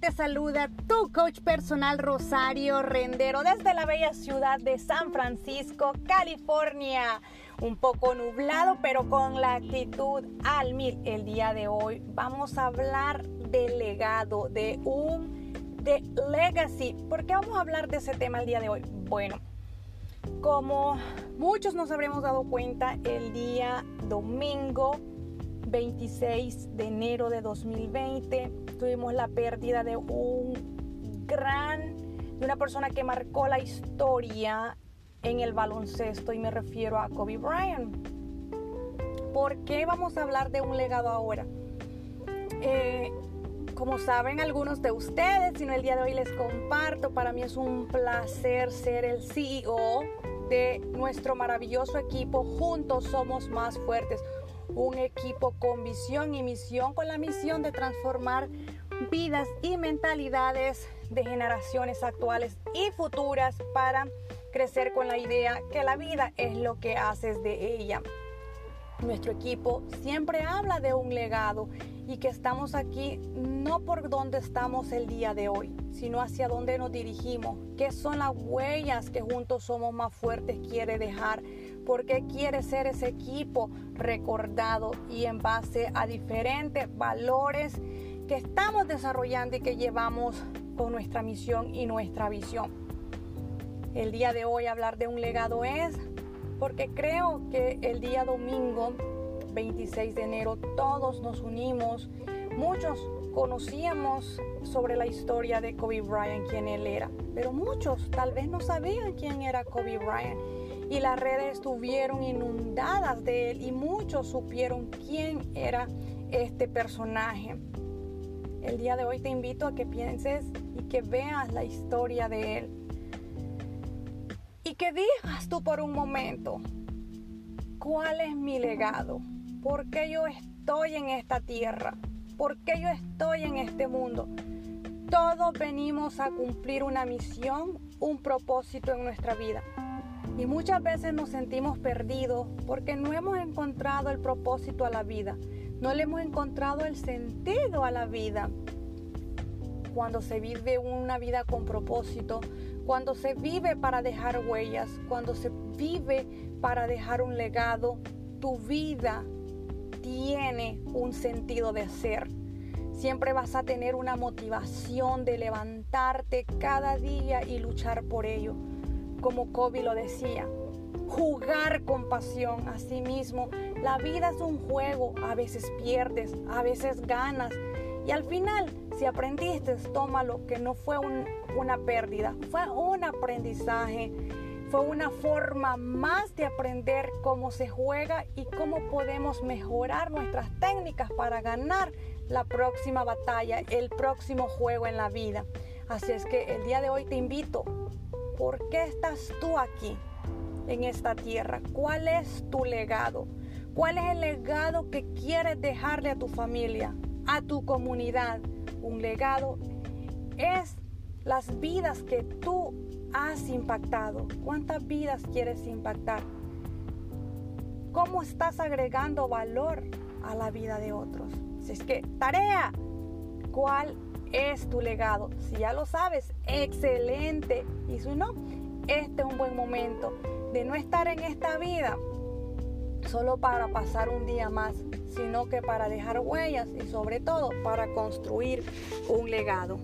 te saluda tu coach personal Rosario Rendero desde la bella ciudad de San Francisco, California. Un poco nublado, pero con la actitud al mil. El día de hoy vamos a hablar del legado, de un de legacy. ¿Por qué vamos a hablar de ese tema el día de hoy? Bueno, como muchos nos habremos dado cuenta, el día domingo 26 de enero de 2020 tuvimos la pérdida de un gran, de una persona que marcó la historia en el baloncesto y me refiero a Kobe Bryant. ¿Por qué vamos a hablar de un legado ahora? Eh, como saben algunos de ustedes, no el día de hoy les comparto, para mí es un placer ser el CEO de nuestro maravilloso equipo. Juntos somos más fuertes un equipo con visión y misión, con la misión de transformar vidas y mentalidades de generaciones actuales y futuras para crecer con la idea que la vida es lo que haces de ella. Nuestro equipo siempre habla de un legado y que estamos aquí no por donde estamos el día de hoy, sino hacia dónde nos dirigimos, qué son las huellas que juntos somos más fuertes quiere dejar porque quiere ser ese equipo recordado y en base a diferentes valores que estamos desarrollando y que llevamos con nuestra misión y nuestra visión. El día de hoy hablar de un legado es porque creo que el día domingo 26 de enero todos nos unimos, muchos conocíamos sobre la historia de Kobe Bryant, quién él era, pero muchos tal vez no sabían quién era Kobe Bryant y las redes estuvieron inundadas de él y muchos supieron quién era este personaje. El día de hoy te invito a que pienses y que veas la historia de él. Que digas tú por un momento, ¿cuál es mi legado? ¿Por qué yo estoy en esta tierra? ¿Por qué yo estoy en este mundo? Todos venimos a cumplir una misión, un propósito en nuestra vida. Y muchas veces nos sentimos perdidos porque no hemos encontrado el propósito a la vida, no le hemos encontrado el sentido a la vida. Cuando se vive una vida con propósito, cuando se vive para dejar huellas, cuando se vive para dejar un legado, tu vida tiene un sentido de ser. Siempre vas a tener una motivación de levantarte cada día y luchar por ello como Kobe lo decía, jugar con pasión. Asimismo, la vida es un juego, a veces pierdes, a veces ganas. Y al final, si aprendiste, tómalo, que no fue una pérdida, fue un aprendizaje, fue una forma más de aprender cómo se juega y cómo podemos mejorar nuestras técnicas para ganar la próxima batalla, el próximo juego en la vida. Así es que el día de hoy te invito ¿Por qué estás tú aquí en esta tierra? ¿Cuál es tu legado? ¿Cuál es el legado que quieres dejarle a tu familia, a tu comunidad? Un legado es las vidas que tú has impactado. ¿Cuántas vidas quieres impactar? ¿Cómo estás agregando valor a la vida de otros? Si es que, tarea, ¿cuál es tu legado. Si ya lo sabes, excelente. Y si no, este es un buen momento de no estar en esta vida solo para pasar un día más, sino que para dejar huellas y sobre todo para construir un legado.